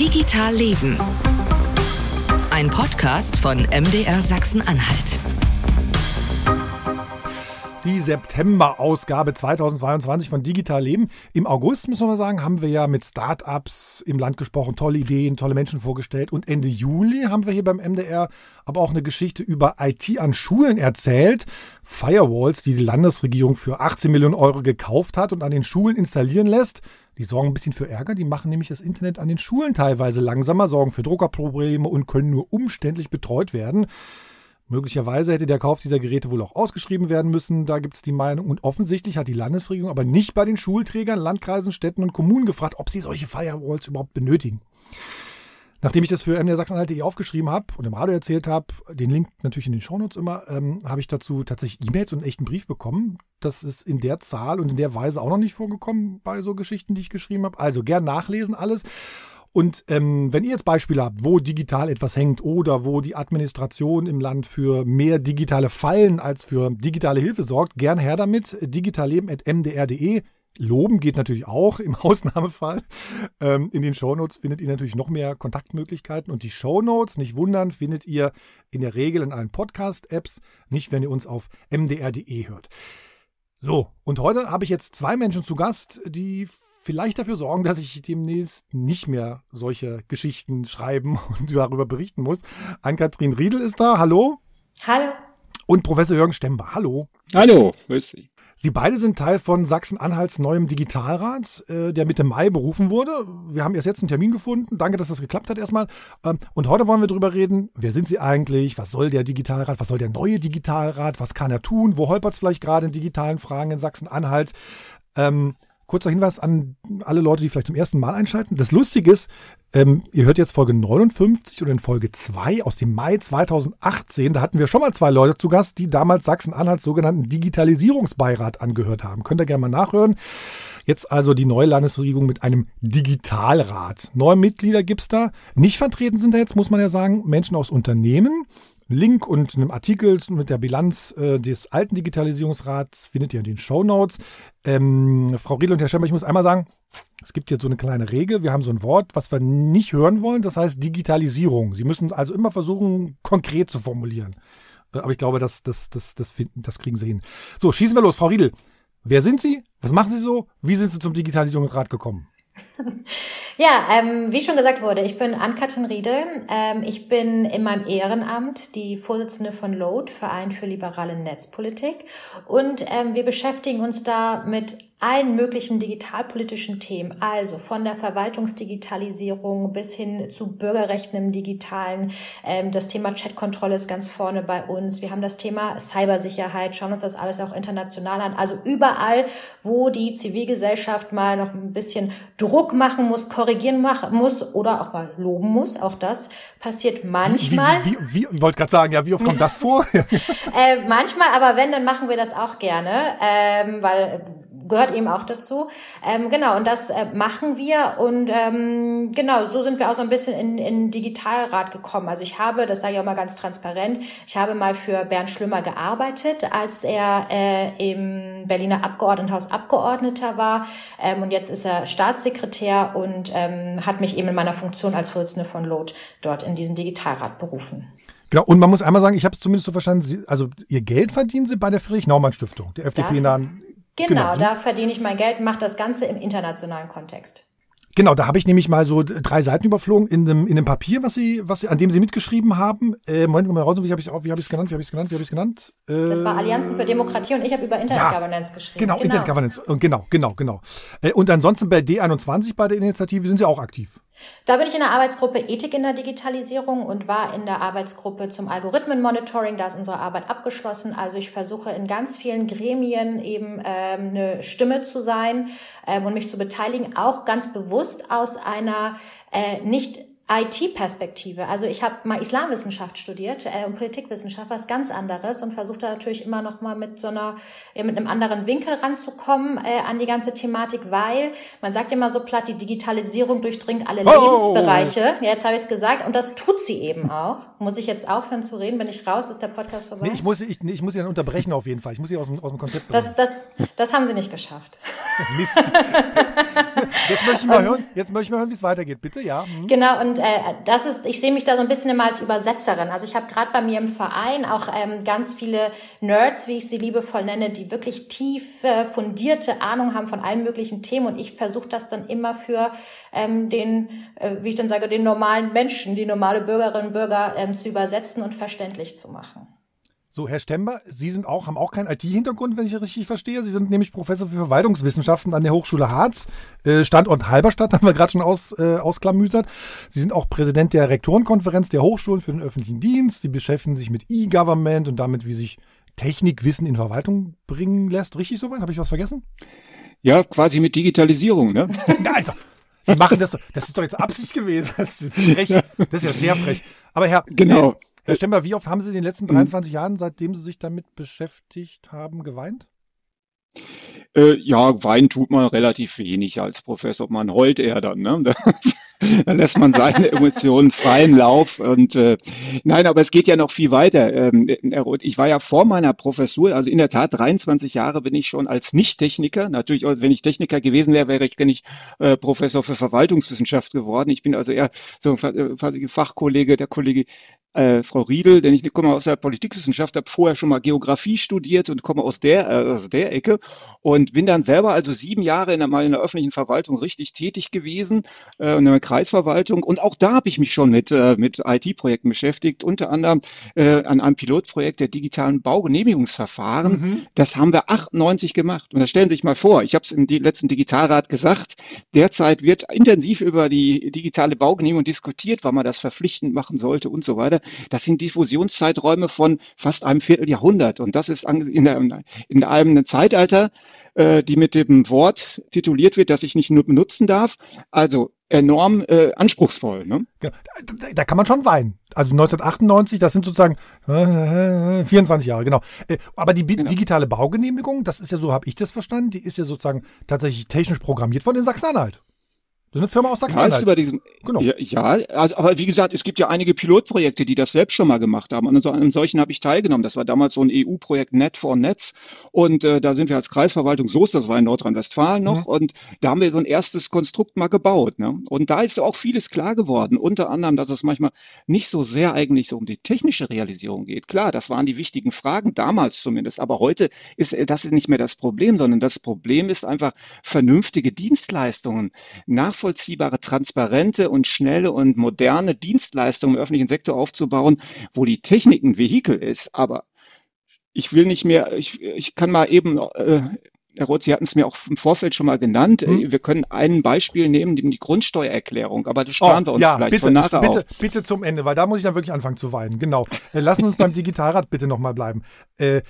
Digital Leben. Ein Podcast von MDR Sachsen-Anhalt. Die September-Ausgabe 2022 von Digital Leben. Im August, müssen wir sagen, haben wir ja mit Startups im Land gesprochen, tolle Ideen, tolle Menschen vorgestellt. Und Ende Juli haben wir hier beim MDR aber auch eine Geschichte über IT an Schulen erzählt. Firewalls, die die Landesregierung für 18 Millionen Euro gekauft hat und an den Schulen installieren lässt. Die sorgen ein bisschen für Ärger. Die machen nämlich das Internet an den Schulen teilweise langsamer, sorgen für Druckerprobleme und können nur umständlich betreut werden. Möglicherweise hätte der Kauf dieser Geräte wohl auch ausgeschrieben werden müssen. Da gibt es die Meinung. Und offensichtlich hat die Landesregierung aber nicht bei den Schulträgern, Landkreisen, Städten und Kommunen gefragt, ob sie solche Firewalls überhaupt benötigen. Nachdem ich das für MDR Sachsen-Anhalt aufgeschrieben habe und im Radio erzählt habe, den Link natürlich in den Shownotes immer, ähm, habe ich dazu tatsächlich E-Mails und einen echten Brief bekommen. Das ist in der Zahl und in der Weise auch noch nicht vorgekommen bei so Geschichten, die ich geschrieben habe. Also gern nachlesen alles. Und ähm, wenn ihr jetzt Beispiele habt, wo digital etwas hängt oder wo die Administration im Land für mehr digitale Fallen als für digitale Hilfe sorgt, gern her damit. digitalleben.mdr.de. Loben geht natürlich auch im Ausnahmefall. Ähm, in den Shownotes findet ihr natürlich noch mehr Kontaktmöglichkeiten. Und die Shownotes, nicht wundern, findet ihr in der Regel in allen Podcast-Apps, nicht wenn ihr uns auf mdr.de hört. So, und heute habe ich jetzt zwei Menschen zu Gast, die vielleicht dafür sorgen, dass ich demnächst nicht mehr solche Geschichten schreiben und darüber berichten muss. Ann-Kathrin Riedel ist da. Hallo. Hallo. Und Professor Jürgen Stember. Hallo. Hallo, grüß Sie. Sie beide sind Teil von Sachsen-Anhalts neuem Digitalrat, äh, der Mitte Mai berufen wurde. Wir haben erst jetzt einen Termin gefunden. Danke, dass das geklappt hat erstmal. Ähm, und heute wollen wir darüber reden, wer sind Sie eigentlich? Was soll der Digitalrat? Was soll der neue Digitalrat? Was kann er tun? Wo holpert es vielleicht gerade in digitalen Fragen in Sachsen-Anhalt? Ähm, kurzer Hinweis an alle Leute, die vielleicht zum ersten Mal einschalten. Das Lustige ist, ähm, ihr hört jetzt Folge 59 oder in Folge 2 aus dem Mai 2018. Da hatten wir schon mal zwei Leute zu Gast, die damals Sachsen-Anhalts sogenannten Digitalisierungsbeirat angehört haben. Könnt ihr gerne mal nachhören. Jetzt also die neue Landesregierung mit einem Digitalrat. Neue Mitglieder gibt es da. Nicht vertreten sind da jetzt, muss man ja sagen, Menschen aus Unternehmen, Link und einem Artikel mit der Bilanz äh, des alten Digitalisierungsrats findet ihr in den Show Notes. Ähm, Frau Riedel und Herr Schemmer, ich muss einmal sagen, es gibt jetzt so eine kleine Regel. Wir haben so ein Wort, was wir nicht hören wollen. Das heißt Digitalisierung. Sie müssen also immer versuchen, konkret zu formulieren. Äh, aber ich glaube, das, das, das, das, finden, das kriegen Sie hin. So, schießen wir los. Frau Riedel, wer sind Sie? Was machen Sie so? Wie sind Sie zum Digitalisierungsrat gekommen? Ja, ähm, wie schon gesagt wurde, ich bin Ann-Kathrin Riedel. Ähm, ich bin in meinem Ehrenamt die Vorsitzende von LOAD, Verein für liberale Netzpolitik. Und ähm, wir beschäftigen uns da mit allen möglichen digitalpolitischen Themen, also von der Verwaltungsdigitalisierung bis hin zu Bürgerrechten im Digitalen. Ähm, das Thema Chatkontrolle ist ganz vorne bei uns. Wir haben das Thema Cybersicherheit, schauen uns das alles auch international an. Also überall, wo die Zivilgesellschaft mal noch ein bisschen Druck machen muss, korrigieren machen muss oder auch mal loben muss, auch das passiert manchmal. Wie, wie, wie, wie ich wollte gerade sagen, ja, wie oft kommt das vor? äh, manchmal, aber wenn, dann machen wir das auch gerne, ähm, weil gehört eben auch dazu. Ähm, genau, und das äh, machen wir und ähm, genau, so sind wir auch so ein bisschen in, in Digitalrat gekommen. Also ich habe, das sage ich auch mal ganz transparent, ich habe mal für Bernd Schlümmer gearbeitet, als er äh, im Berliner Abgeordnetenhaus Abgeordneter war ähm, und jetzt ist er Staatssekretär und ähm, hat mich eben in meiner Funktion als Vorsitzende von LOT dort in diesen Digitalrat berufen. Genau, und man muss einmal sagen, ich habe es zumindest so verstanden, Sie, also Ihr Geld verdienen Sie bei der Friedrich-Naumann-Stiftung, der FDP-nahen Genau, genau, da verdiene ich mein Geld, mache das Ganze im internationalen Kontext. Genau, da habe ich nämlich mal so drei Seiten überflogen in dem, in dem Papier, was sie, was sie, an dem sie mitgeschrieben haben. Äh, Moment mal raus, wie habe ich es genannt? Wie habe ich es genannt? Wie habe ich es genannt? Äh, das war Allianzen für Demokratie und ich habe über Internet ja, Governance geschrieben. Genau, genau. Internet Governance. Genau, genau, genau. Äh, und ansonsten bei D21 bei der Initiative sind sie auch aktiv. Da bin ich in der Arbeitsgruppe Ethik in der Digitalisierung und war in der Arbeitsgruppe zum Algorithmenmonitoring. Da ist unsere Arbeit abgeschlossen. Also ich versuche in ganz vielen Gremien eben ähm, eine Stimme zu sein ähm, und mich zu beteiligen, auch ganz bewusst aus einer äh, nicht IT-Perspektive. Also ich habe mal Islamwissenschaft studiert äh, und Politikwissenschaft, was ganz anderes und versuche da natürlich immer noch mal mit so einer äh, mit einem anderen Winkel ranzukommen äh, an die ganze Thematik, weil man sagt immer so platt, die Digitalisierung durchdringt alle oh. Lebensbereiche. Ja, jetzt habe ich es gesagt und das tut sie eben auch. Muss ich jetzt aufhören zu reden? Bin ich raus? Ist der Podcast vorbei? Nee, ich muss ich, nee, ich muss sie dann unterbrechen auf jeden Fall. Ich muss sie aus dem, aus dem Konzept bringen. Das, das, das haben sie nicht geschafft. Mist. Jetzt möchte ich mal hören, jetzt möchte ich mal hören, wie es weitergeht. Bitte, ja. Hm. Genau, und äh, das ist, ich sehe mich da so ein bisschen immer als Übersetzerin. Also ich habe gerade bei mir im Verein auch ähm, ganz viele Nerds, wie ich sie liebevoll nenne, die wirklich tief äh, fundierte Ahnung haben von allen möglichen Themen. Und ich versuche das dann immer für ähm, den, äh, wie ich dann sage, den normalen Menschen, die normale Bürgerinnen und Bürger ähm, zu übersetzen und verständlich zu machen. So, Herr Stember, Sie sind auch, haben auch keinen IT-Hintergrund, wenn ich richtig verstehe. Sie sind nämlich Professor für Verwaltungswissenschaften an der Hochschule Harz, äh, Standort Halberstadt, haben wir gerade schon aus, äh, ausklamüsert. Sie sind auch Präsident der Rektorenkonferenz der Hochschulen für den öffentlichen Dienst. Sie beschäftigen sich mit E-Government und damit, wie sich Technikwissen in Verwaltung bringen lässt. Richtig soweit? Habe ich was vergessen? Ja, quasi mit Digitalisierung, ne? Na, also, Sie machen das, das ist doch jetzt Absicht gewesen. Das ist, frech. Das ist ja sehr frech. Aber Herr, genau. Herr Stemmer, wie oft haben Sie in den letzten 23 mhm. Jahren, seitdem Sie sich damit beschäftigt haben, geweint? Äh, ja, weinen tut man relativ wenig als Professor. Man heult eher dann. Ne? da lässt man seine Emotionen freien Lauf. Und äh, nein, aber es geht ja noch viel weiter. Ähm, ich war ja vor meiner Professur, also in der Tat 23 Jahre bin ich schon als Nicht-Techniker. Natürlich, wenn ich Techniker gewesen wäre, wäre ich gar nicht äh, Professor für Verwaltungswissenschaft geworden. Ich bin also eher so ein Fachkollege, der Kollege äh, Frau Riedel, denn ich komme aus der Politikwissenschaft, habe vorher schon mal Geografie studiert und komme aus der, äh, aus der Ecke und bin dann selber also sieben Jahre in der, mal in der öffentlichen Verwaltung richtig tätig gewesen, äh, in der Kreisverwaltung und auch da habe ich mich schon mit, äh, mit IT-Projekten beschäftigt, unter anderem äh, an einem Pilotprojekt der digitalen Baugenehmigungsverfahren. Mhm. Das haben wir 98 gemacht und das stellen Sie sich mal vor, ich habe es im letzten Digitalrat gesagt, derzeit wird intensiv über die digitale Baugenehmigung diskutiert, weil man das verpflichtend machen sollte und so weiter. Das sind Diffusionszeiträume von fast einem Vierteljahrhundert. Und das ist in, der, in einem Zeitalter, äh, die mit dem Wort tituliert wird, das ich nicht nur benutzen darf. Also enorm äh, anspruchsvoll. Ne? Genau. Da, da, kann man schon weinen. Also 1998, das sind sozusagen äh, 24 Jahre, genau. Äh, aber die genau. digitale Baugenehmigung, das ist ja so, habe ich das verstanden, die ist ja sozusagen tatsächlich technisch programmiert von den Sachsen-Anhalt. Das ist eine Firma aus Sachsen-Anhalt. Diesen, genau. ja, ja also, aber wie gesagt, es gibt ja einige Pilotprojekte, die das selbst schon mal gemacht haben. Und an solchen habe ich teilgenommen. Das war damals so ein EU-Projekt Net for Netz. Und äh, da sind wir als Kreisverwaltung Soest, das war in Nordrhein-Westfalen noch. Mhm. Und da haben wir so ein erstes Konstrukt mal gebaut. Ne? Und da ist auch vieles klar geworden. Unter anderem, dass es manchmal nicht so sehr eigentlich so um die technische Realisierung geht. Klar, das waren die wichtigen Fragen, damals zumindest. Aber heute ist äh, das nicht mehr das Problem, sondern das Problem ist einfach vernünftige Dienstleistungen nach nachvollziehbare, transparente und schnelle und moderne Dienstleistungen im öffentlichen Sektor aufzubauen, wo die Technik ein Vehikel ist. Aber ich will nicht mehr, ich, ich kann mal eben äh, Herr Roth, Sie hatten es mir auch im Vorfeld schon mal genannt. Hm? Wir können ein Beispiel nehmen, die Grundsteuererklärung, aber das sparen oh, wir uns ja, vielleicht bitte, von nachher bitte, auf. Bitte zum Ende, weil da muss ich dann wirklich anfangen zu weinen. Genau. Äh, lassen uns beim Digitalrat bitte nochmal bleiben. Äh,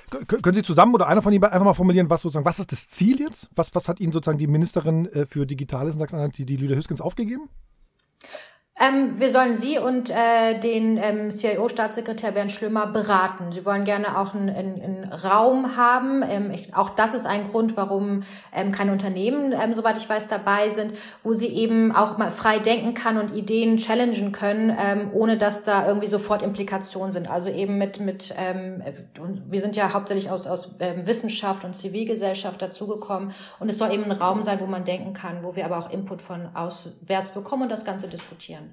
können Sie zusammen oder einer von Ihnen einfach mal formulieren, was sozusagen, was ist das Ziel jetzt? Was, was hat Ihnen sozusagen die Ministerin äh, für Digitales in Sachsen-Anhalt, die, die Lüder Hüskens, aufgegeben? Ähm, wir sollen Sie und äh, den ähm, CIO-Staatssekretär Bernd Schlömer beraten. Sie wollen gerne auch einen, einen, einen Raum haben. Ähm, ich, auch das ist ein Grund, warum ähm, keine Unternehmen, ähm, soweit ich weiß, dabei sind, wo sie eben auch mal frei denken kann und Ideen challengen können, ähm, ohne dass da irgendwie sofort Implikationen sind. Also eben mit, mit ähm, wir sind ja hauptsächlich aus, aus ähm, Wissenschaft und Zivilgesellschaft dazugekommen. Und es soll eben ein Raum sein, wo man denken kann, wo wir aber auch Input von auswärts bekommen und das Ganze diskutieren.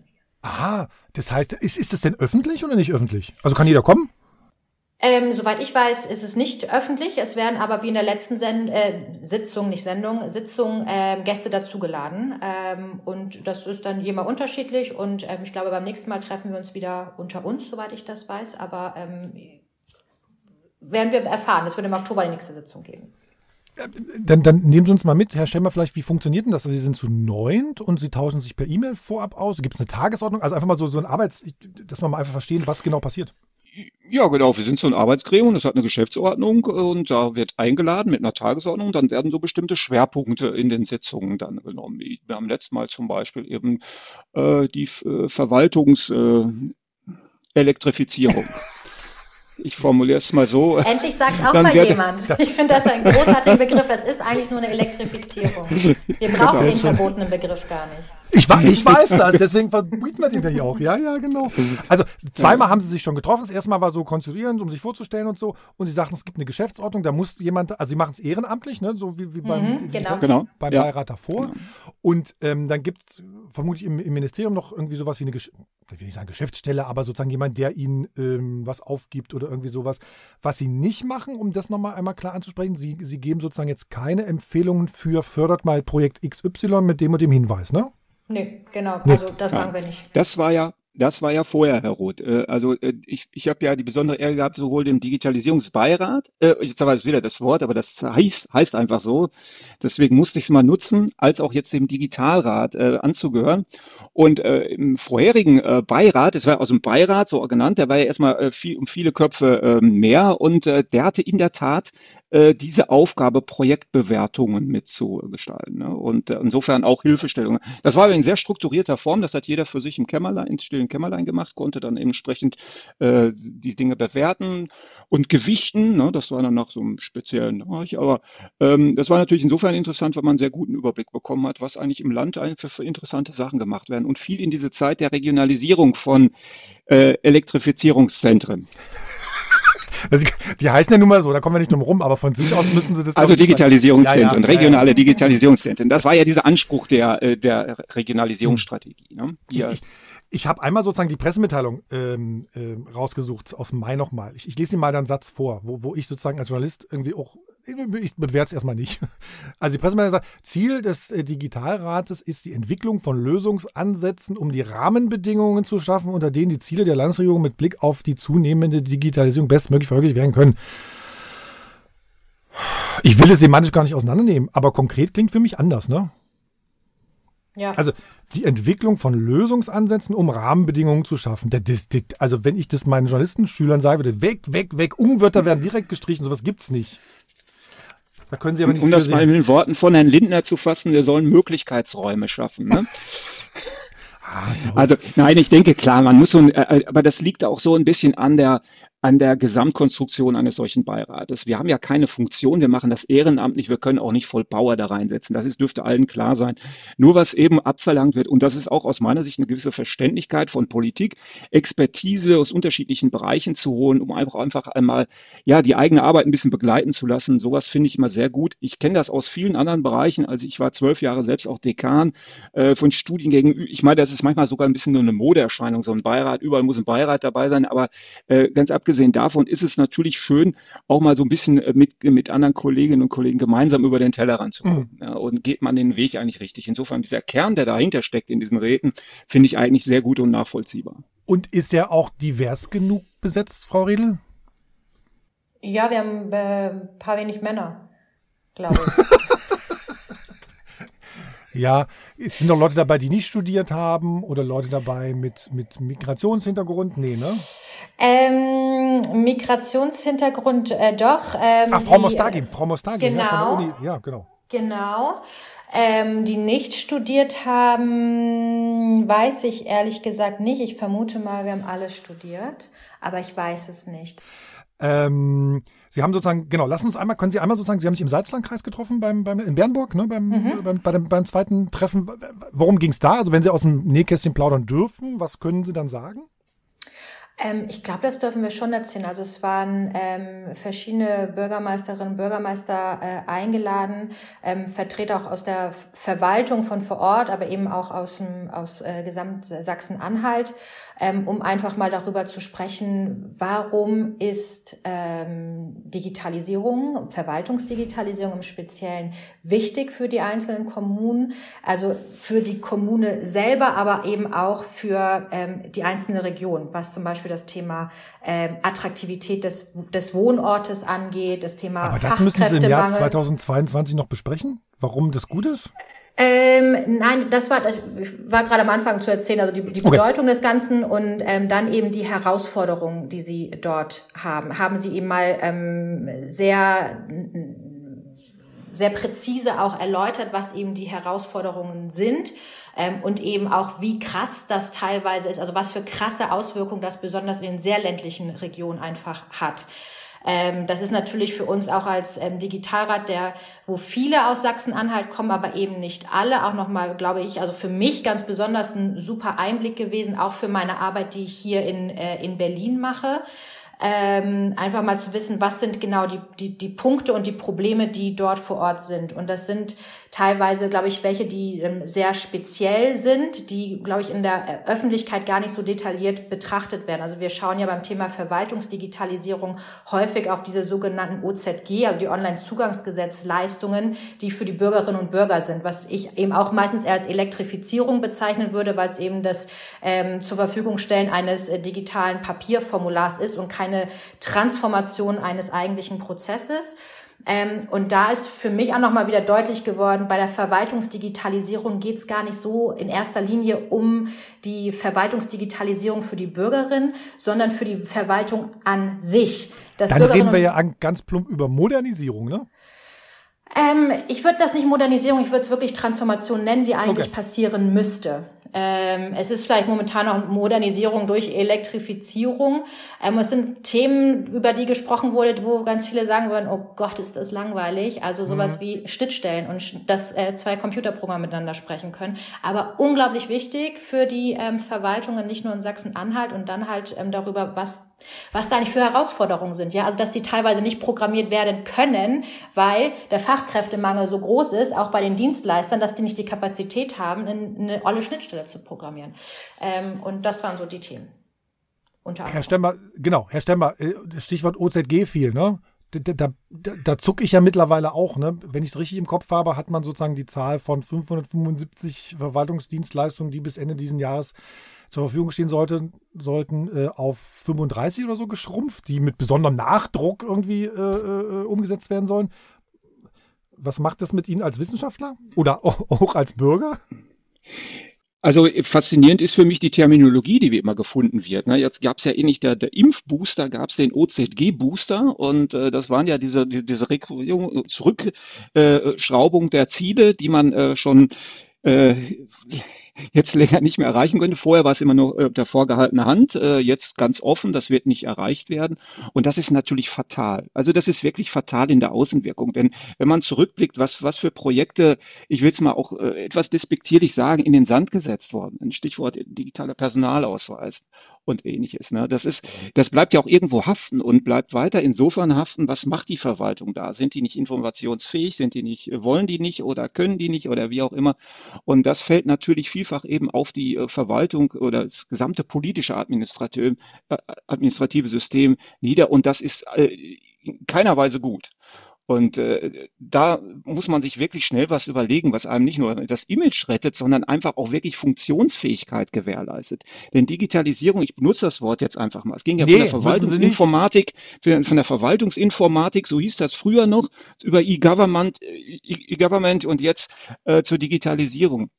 Ah, das heißt, ist, ist das denn öffentlich oder nicht öffentlich? Also kann jeder kommen? Ähm, soweit ich weiß, ist es nicht öffentlich. Es werden aber wie in der letzten Sen äh, Sitzung, nicht Sendung, Sitzung äh, Gäste dazugeladen. Ähm, und das ist dann jemand unterschiedlich. Und ähm, ich glaube, beim nächsten Mal treffen wir uns wieder unter uns, soweit ich das weiß. Aber ähm, werden wir erfahren. Es wird im Oktober die nächste Sitzung geben. Dann, dann nehmen Sie uns mal mit, Herr Stemmer, vielleicht, wie funktioniert denn das? Also Sie sind zu neunt und Sie tauschen sich per E-Mail vorab aus. Gibt es eine Tagesordnung? Also einfach mal so, so ein Arbeits-, dass wir mal einfach verstehen, was genau passiert. Ja, genau. Wir sind so ein Arbeitsgremium, das hat eine Geschäftsordnung und da wird eingeladen mit einer Tagesordnung. Dann werden so bestimmte Schwerpunkte in den Sitzungen dann genommen. Wir haben letztes Mal zum Beispiel eben äh, die äh, Verwaltungselektrifizierung. Äh, Ich formuliere es mal so. Endlich sagt auch mal jemand. Ich finde das ein großartiger Begriff. Es ist eigentlich nur eine Elektrifizierung. Wir brauchen den verbotenen Begriff gar nicht. Ich, ich weiß das, deswegen verbieten wir den ja auch. Ja, ja, genau. Also zweimal haben sie sich schon getroffen. Das erste Mal war so konstruierend, um sich vorzustellen und so. Und sie sagten, es gibt eine Geschäftsordnung, da muss jemand, also sie machen es ehrenamtlich, ne? so wie, wie beim, Mhm, genau. Genau. beim Ja. Beirat davor. Und ähm, dann gibt es vermutlich im, im Ministerium noch irgendwie sowas wie eine, Gesch ich will nicht sagen Geschäftsstelle, aber sozusagen jemand, der ihnen ähm, was aufgibt oder irgendwie sowas. Was sie nicht machen, um das nochmal einmal klar anzusprechen, sie, sie geben sozusagen jetzt keine Empfehlungen für fördert mal Projekt XY mit dem und dem Hinweis, ne? Nee, genau. Nee. Also das machen wir nicht. Das war ja, das war ja vorher, Herr Roth. Äh, Also äh, ich, ich habe ja die besondere Ehre gehabt, sowohl dem Digitalisierungsbeirat, äh, jetzt es wieder das Wort, aber das heißt, heißt einfach so, deswegen musste ich es mal nutzen, als auch jetzt dem Digitalrat äh, anzugehören. Und äh, im vorherigen äh, Beirat, das war aus dem Beirat so genannt, der war ja erstmal äh, viel, um viele Köpfe äh, mehr und der hatte in der Tat diese Aufgabe, Projektbewertungen mitzugestalten. Ne? Und äh, insofern auch Hilfestellungen. Das war in sehr strukturierter Form, das hat jeder für sich im Kämmerlein, im stillen Kämmerlein gemacht, konnte dann entsprechend äh, die Dinge bewerten und gewichten. Ne? Das war dann nach so einem speziellen Bereich. Aber ähm, das war natürlich insofern interessant, weil man einen sehr guten Überblick bekommen hat, was eigentlich im Land für, für interessante Sachen gemacht werden. Und viel in diese Zeit der Regionalisierung von äh, Elektrifizierungszentren. Also, die heißen ja nun mal so, da kommen wir nicht drum rum, aber von sich aus müssen sie das. Also Digitalisierungszentren, Ja, ja, ja, regionale Digitalisierungszentren. Das war ja dieser Anspruch der, äh, der Regionalisierungsstrategie. Ne? Die ja, Ich, ich habe einmal sozusagen die Pressemitteilung ähm, ähm, rausgesucht, aus dem Mai nochmal. Ich, ich lese Ihnen mal einen Satz vor, wo, wo ich sozusagen als Journalist irgendwie auch, ich bewerte es erstmal nicht. Also die Pressemitteilung sagt, Ziel des äh, Digitalrates ist die Entwicklung von Lösungsansätzen, um die Rahmenbedingungen zu schaffen, unter denen die Ziele der Landesregierung mit Blick auf die zunehmende Digitalisierung bestmöglich verwirklicht werden können. Ich will es semantisch gar nicht auseinandernehmen, aber konkret klingt für mich anders, ne? Ja. Also die Entwicklung von Lösungsansätzen, um Rahmenbedingungen zu schaffen. Das, das, also wenn ich das meinen Journalistenschülern würde, weg, weg, weg, Umwörter werden direkt gestrichen, sowas gibt's nicht. Da können Sie aber nicht um das für mal sehen. in den Worten von Herrn Lindner zu fassen, wir sollen Möglichkeitsräume schaffen. Ne? So. Also nein, ich denke klar, man muss so, ein, äh, aber das liegt auch so ein bisschen an der an der Gesamtkonstruktion eines solchen Beirates. Wir haben ja keine Funktion, wir machen das ehrenamtlich, wir können auch nicht voll Power da reinsetzen. Das ist, dürfte allen klar sein. Nur was eben abverlangt wird, und das ist auch aus meiner Sicht eine gewisse Verständlichkeit von Politik, Expertise aus unterschiedlichen Bereichen zu holen, um einfach einfach einmal ja die eigene Arbeit ein bisschen begleiten zu lassen. Sowas finde ich immer sehr gut. Ich kenne das aus vielen anderen Bereichen. Also ich war zwölf Jahre selbst auch Dekan äh, von Studiengängen. Ich meine, das ist manchmal sogar ein bisschen nur eine Modeerscheinung, so ein Beirat. Überall muss ein Beirat dabei sein. Aber äh, ganz abgesehen davon ist es natürlich schön, auch mal so ein bisschen äh, mit, mit anderen Kolleginnen und Kollegen gemeinsam über den Tellerrand zu gucken. Ja, und geht man den Weg eigentlich richtig. Insofern dieser Kern, der dahinter steckt in diesen Räten, finde ich eigentlich sehr gut und nachvollziehbar. Und ist er auch divers genug besetzt, Frau Redl? ja, wir haben äh, ein paar wenig Männer, glaube ich. Ja, sind doch Leute dabei, die nicht studiert haben oder Leute dabei mit, mit Migrationshintergrund? Nee, ne? ähm, Migrationshintergrund äh, doch. Ähm, Ach, Frau die, Mostagi, Frau Mostagi, ja, genau. Uni. Ja, genau. Genau. Ähm, die nicht studiert haben, weiß ich ehrlich gesagt nicht. Ich vermute mal, wir haben alle studiert, aber ich weiß es nicht. Ähm, Sie haben sozusagen, genau, lassen uns einmal, können Sie einmal sozusagen, Sie haben sich im Salzlandkreis getroffen, beim, beim, in Bernburg, ne, beim, Mhm. beim, bei dem, beim zweiten Treffen. Worum ging es da? Also wenn Sie aus dem Nähkästchen plaudern dürfen, was können Sie dann sagen? Ähm, ich glaube, das dürfen wir schon erzählen. Also es waren ähm, verschiedene Bürgermeisterinnen und Bürgermeister äh, eingeladen, ähm, Vertreter auch aus der Verwaltung von vor Ort, aber eben auch aus, dem, aus äh, Gesamt Sachsen-Anhalt, ähm, um einfach mal darüber zu sprechen, warum ist ähm, Digitalisierung, Verwaltungsdigitalisierung im Speziellen wichtig für die einzelnen Kommunen, also für die Kommune selber, aber eben auch für ähm, die einzelne Region, was zum Beispiel das Thema ähm, Attraktivität des, des Wohnortes angeht, das Thema Aber das müssen Sie im Jahr Fachkräftemangel. 2022 noch besprechen? Warum das gut ist? Ähm, nein, das war, ich war gerade am Anfang zu erzählen, also die, die Okay. Bedeutung des Ganzen und ähm, dann eben die Herausforderungen, die Sie dort haben. Haben Sie eben mal ähm, sehr sehr präzise auch erläutert, was eben die Herausforderungen sind ähm, und eben auch, wie krass das teilweise ist, also was für krasse Auswirkungen das besonders in den sehr ländlichen Regionen einfach hat. Ähm, das ist natürlich für uns auch als ähm, Digitalrat, der, wo viele aus Sachsen-Anhalt kommen, aber eben nicht alle, auch nochmal, glaube ich, also für mich ganz besonders ein super Einblick gewesen, auch für meine Arbeit, die ich hier in, äh, in Berlin mache ähm, einfach mal zu wissen, was sind genau die, die, die Punkte und die Probleme, die dort vor Ort sind. Und das sind teilweise, glaube ich, welche, die ähm, sehr speziell sind, die, glaube ich, in der Öffentlichkeit gar nicht so detailliert betrachtet werden. Also wir schauen ja beim Thema Verwaltungsdigitalisierung häufig auf diese sogenannten OZG, also die Online-Zugangsgesetzleistungen, die für die Bürgerinnen und Bürger sind, was ich eben auch meistens eher als Elektrifizierung bezeichnen würde, weil es eben das ähm, zur Verfügung stellen eines äh, digitalen Papierformulars ist und kein keine Transformation eines eigentlichen Prozesses. Ähm, und da ist für mich auch nochmal wieder deutlich geworden, bei der Verwaltungsdigitalisierung geht es gar nicht so in erster Linie um die Verwaltungsdigitalisierung für die Bürgerin, sondern für die Verwaltung an sich. Das Dann reden wir ja ganz plump über Modernisierung, ne? Ähm, ich würde das nicht Modernisierung, ich würde es wirklich Transformation nennen, die eigentlich okay. passieren müsste. Ähm, es ist vielleicht momentan noch Modernisierung durch Elektrifizierung. Ähm, es sind Themen, über die gesprochen wurde, wo ganz viele sagen würden, oh Gott, ist das langweilig. Also sowas mhm. wie Schnittstellen und dass äh, zwei Computerprogramme miteinander sprechen können. Aber unglaublich wichtig für die ähm, Verwaltungen, nicht nur in Sachsen-Anhalt und dann halt ähm, darüber, was was da nicht für Herausforderungen sind, ja, also dass die teilweise nicht programmiert werden können, weil der Fachkräftemangel so groß ist, auch bei den Dienstleistern, dass die nicht die Kapazität haben, eine olle Schnittstelle zu programmieren. Ähm, und das waren so die Themen. Herr Stemmer, genau, Herr Stemmer, äh, Stichwort OZG viel, ne? Da, da, da, zucke ich ja mittlerweile auch. Ne? Wenn ich es richtig im Kopf habe, hat man sozusagen die Zahl von 575 Verwaltungsdienstleistungen, die bis Ende dieses Jahres zur Verfügung stehen sollte, sollten, äh, auf 35 oder so geschrumpft, die mit besonderem Nachdruck irgendwie äh, äh, umgesetzt werden sollen. Was macht das mit Ihnen als Wissenschaftler oder auch als Bürger? Also faszinierend ist für mich die Terminologie, die wie immer gefunden wird. Ne? Jetzt gab es ja eh nicht der, der Impfbooster, gab es den OZG-Booster und äh, das waren ja diese, die, diese Zurückschraubung der Ziele, die man äh, schon äh, jetzt länger nicht mehr erreichen könnte. Vorher war es immer nur äh, der vorgehaltene Hand, äh, jetzt ganz offen, das wird nicht erreicht werden. Und das ist natürlich fatal. Also das ist wirklich fatal in der Außenwirkung. Denn wenn man zurückblickt, was, was für Projekte, ich will es mal auch äh, etwas despektierlich sagen, in den Sand gesetzt worden. Ein Stichwort digitaler Personalausweis und ähnliches. Ne? Das ist, das bleibt ja auch irgendwo haften und bleibt weiter insofern haften, was macht die Verwaltung da? Sind die nicht informationsfähig? Sind die nicht, wollen die nicht oder können die nicht oder wie auch immer? Und das fällt natürlich vielfach eben auf die äh, Verwaltung oder das gesamte politische Administrative, äh, administrative System nieder und das ist äh, in keiner Weise gut. Und äh, da muss man sich wirklich schnell was überlegen, was einem nicht nur das Image rettet, sondern einfach auch wirklich Funktionsfähigkeit gewährleistet. Denn Digitalisierung, ich benutze das Wort jetzt einfach mal, es ging ja nee, von der Verwaltungsinformatik, von der Verwaltungsinformatik, so hieß das früher noch, über E-Government, äh, E-Government und jetzt äh, zur Digitalisierung.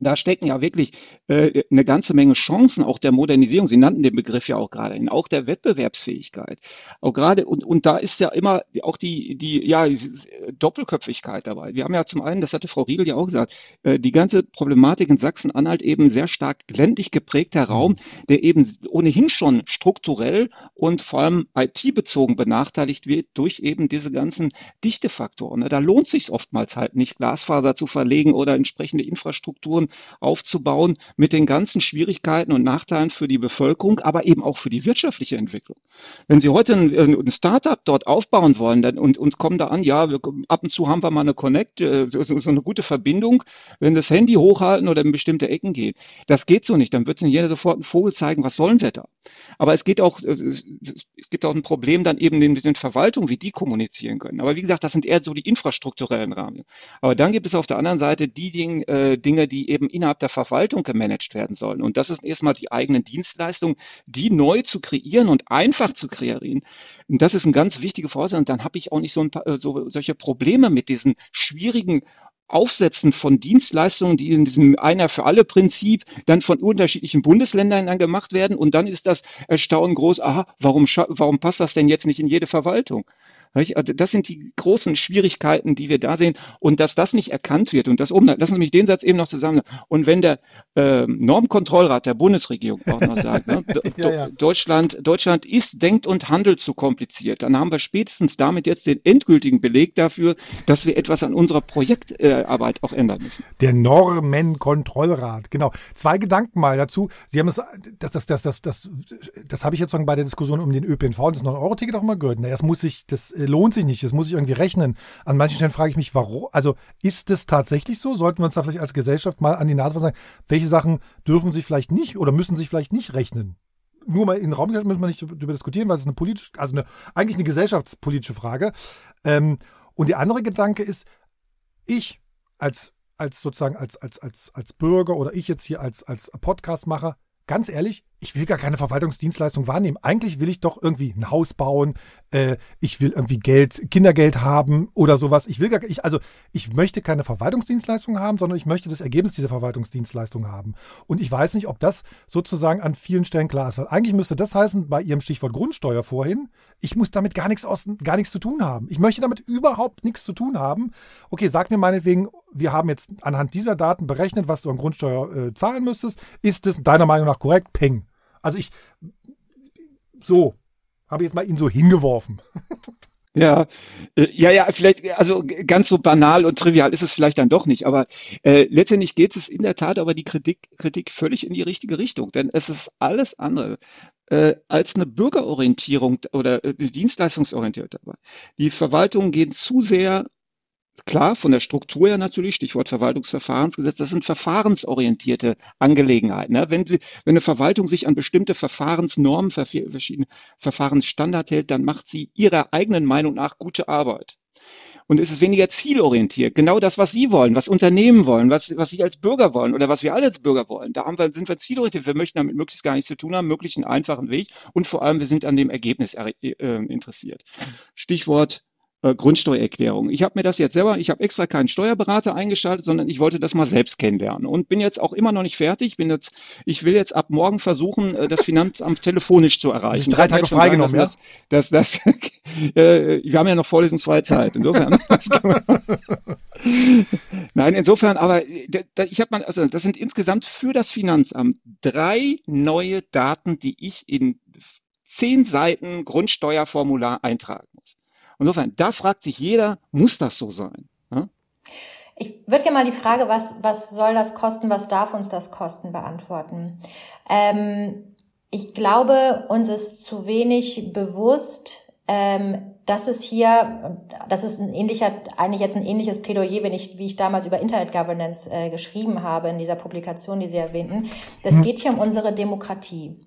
Da stecken ja wirklich äh, eine ganze Menge Chancen auch der Modernisierung. Sie nannten den Begriff ja auch gerade, auch der Wettbewerbsfähigkeit. Auch gerade und, und da ist ja immer auch die die ja Doppelköpfigkeit dabei. Wir haben ja zum einen, das hatte Frau Riedel ja auch gesagt, äh, die ganze Problematik in Sachsen-Anhalt eben sehr stark ländlich geprägter Raum, der eben ohnehin schon strukturell und vor allem IT-bezogen benachteiligt wird durch eben diese ganzen Dichtefaktoren. Da lohnt sich oftmals halt nicht, Glasfaser zu verlegen oder entsprechende Infrastrukturen aufzubauen mit den ganzen Schwierigkeiten und Nachteilen für die Bevölkerung, aber eben auch für die wirtschaftliche Entwicklung. Wenn Sie heute ein, ein Startup dort aufbauen wollen dann, und, und kommen da an, ja, wir, ab und zu haben wir mal eine Connect, äh, so, so eine gute Verbindung, wenn das Handy hochhalten oder in bestimmte Ecken geht. Das geht so nicht. Dann wird Ihnen jeder sofort einen Vogel zeigen, was sollen wir da? Aber es geht auch, es gibt auch ein Problem dann eben mit den Verwaltungen, wie die kommunizieren können. Aber wie gesagt, das sind eher so die infrastrukturellen Rahmen. Aber dann gibt es auf der anderen Seite die Dinge, äh, Dinge die eben innerhalb der Verwaltung gemanagt werden sollen. Und das ist erstmal die eigenen Dienstleistungen, die neu zu kreieren und einfach zu kreieren. Und das ist ein ganz wichtiger Voraussetzung. Und dann habe ich auch nicht so, ein äh, so solche Probleme mit diesen schwierigen Aufsetzen von Dienstleistungen, die in diesem einer für alle Prinzip dann von unterschiedlichen Bundesländern dann gemacht werden. Und dann ist das Erstaunen groß, aha, warum, warum passt das denn jetzt nicht in jede Verwaltung? Also das sind die großen Schwierigkeiten, die wir da sehen. Und dass das nicht erkannt wird, und das oben, lassen Sie mich den Satz eben noch zusammen. Und wenn der äh, Normkontrollrat der Bundesregierung auch noch sagt, ne, ja, ja. Deutschland, Deutschland ist, denkt und handelt zu kompliziert, dann haben wir spätestens damit jetzt den endgültigen Beleg dafür, dass wir etwas an unserer Projektarbeit äh, auch ändern müssen. Der Normenkontrollrat, genau. Zwei Gedanken mal dazu. Sie haben es, das, das, das, das, das, das habe ich jetzt bei der Diskussion um den ÖPNV und das 9-Euro-Ticket auch mal gehört. Na, das muss ich, das lohnt sich nicht, das muss ich irgendwie rechnen. An manchen Stellen frage ich mich, warum, also ist das tatsächlich so? Sollten wir uns da vielleicht als Gesellschaft mal an die Nase sagen, welche Sachen dürfen sich vielleicht nicht oder müssen sich vielleicht nicht rechnen? Nur mal in den Raum gestellt, müssen wir nicht darüber diskutieren, weil es eine politische, also eine, eigentlich eine gesellschaftspolitische Frage. Ähm, und der andere Gedanke ist, ich als, als sozusagen als, als, als, als Bürger oder ich jetzt hier als, als Podcastmacher, ganz ehrlich, ich will gar keine Verwaltungsdienstleistung wahrnehmen. Eigentlich will ich doch irgendwie ein Haus bauen, äh, ich will irgendwie Geld, Kindergeld haben oder sowas. Ich will gar, ich, also ich möchte keine Verwaltungsdienstleistung haben, sondern ich möchte das Ergebnis dieser Verwaltungsdienstleistung haben. Und ich weiß nicht, ob das sozusagen an vielen Stellen klar ist. Weil eigentlich müsste das heißen, bei Ihrem Stichwort Grundsteuer vorhin, ich muss damit gar nichts, aus, gar nichts zu tun haben. Ich möchte damit überhaupt nichts zu tun haben. Okay, sag mir meinetwegen, wir haben jetzt anhand dieser Daten berechnet, was du an Grundsteuer äh, zahlen müsstest. Ist das deiner Meinung nach korrekt? Peng. Also ich, so, habe jetzt mal ihn so hingeworfen. Ja, äh, ja, ja, vielleicht, also ganz so banal und trivial ist es vielleicht dann doch nicht, aber äh, letztendlich geht es in der Tat aber die Kritik, Kritik völlig in die richtige Richtung, denn es ist alles andere äh, als eine Bürgerorientierung oder äh, Dienstleistungsorientierung. Die Verwaltungen gehen zu sehr Klar, von der Struktur her natürlich, Stichwort Verwaltungsverfahrensgesetz, das sind verfahrensorientierte Angelegenheiten. Ne? Wenn, wenn eine Verwaltung sich an bestimmte Verfahrensnormen, verschiedene Verfahrensstandard hält, dann macht sie ihrer eigenen Meinung nach gute Arbeit. Und es ist weniger zielorientiert. Genau das, was Sie wollen, was Unternehmen wollen, was, was Sie als Bürger wollen oder was wir alle als Bürger wollen. Da wir, sind wir zielorientiert. Wir möchten damit möglichst gar nichts zu tun haben, möglichst einen einfachen Weg. Und vor allem, wir sind an dem Ergebnis äh, interessiert. Stichwort äh, Grundsteuererklärung. Ich habe mir das jetzt selber, ich habe extra keinen Steuerberater eingeschaltet, sondern ich wollte das mal selbst kennenlernen und bin jetzt auch immer noch nicht fertig. Bin jetzt, ich will jetzt ab morgen versuchen, äh, das Finanzamt telefonisch zu erreichen. Drei Tage freigenommen, ja? Das, das, das, äh, wir haben ja noch vorlesungsfreie Zeit. Insofern. Nein, insofern, aber ich habe mal, also das sind insgesamt für das Finanzamt drei neue Daten, die ich in zehn Seiten Grundsteuerformular eintragen muss. Insofern, da fragt sich jeder, muss das so sein? Ja? Ich würde gerne mal die Frage, was, was soll das kosten, was darf uns das kosten, beantworten. Ähm, ich glaube, uns ist zu wenig bewusst, ähm, dass es hier, das ist ein ähnlicher, eigentlich jetzt ein ähnliches Plädoyer, wenn ich, wie ich damals über Internet Governance äh, geschrieben habe in dieser Publikation, die Sie erwähnten. Das mhm. geht hier um unsere Demokratie.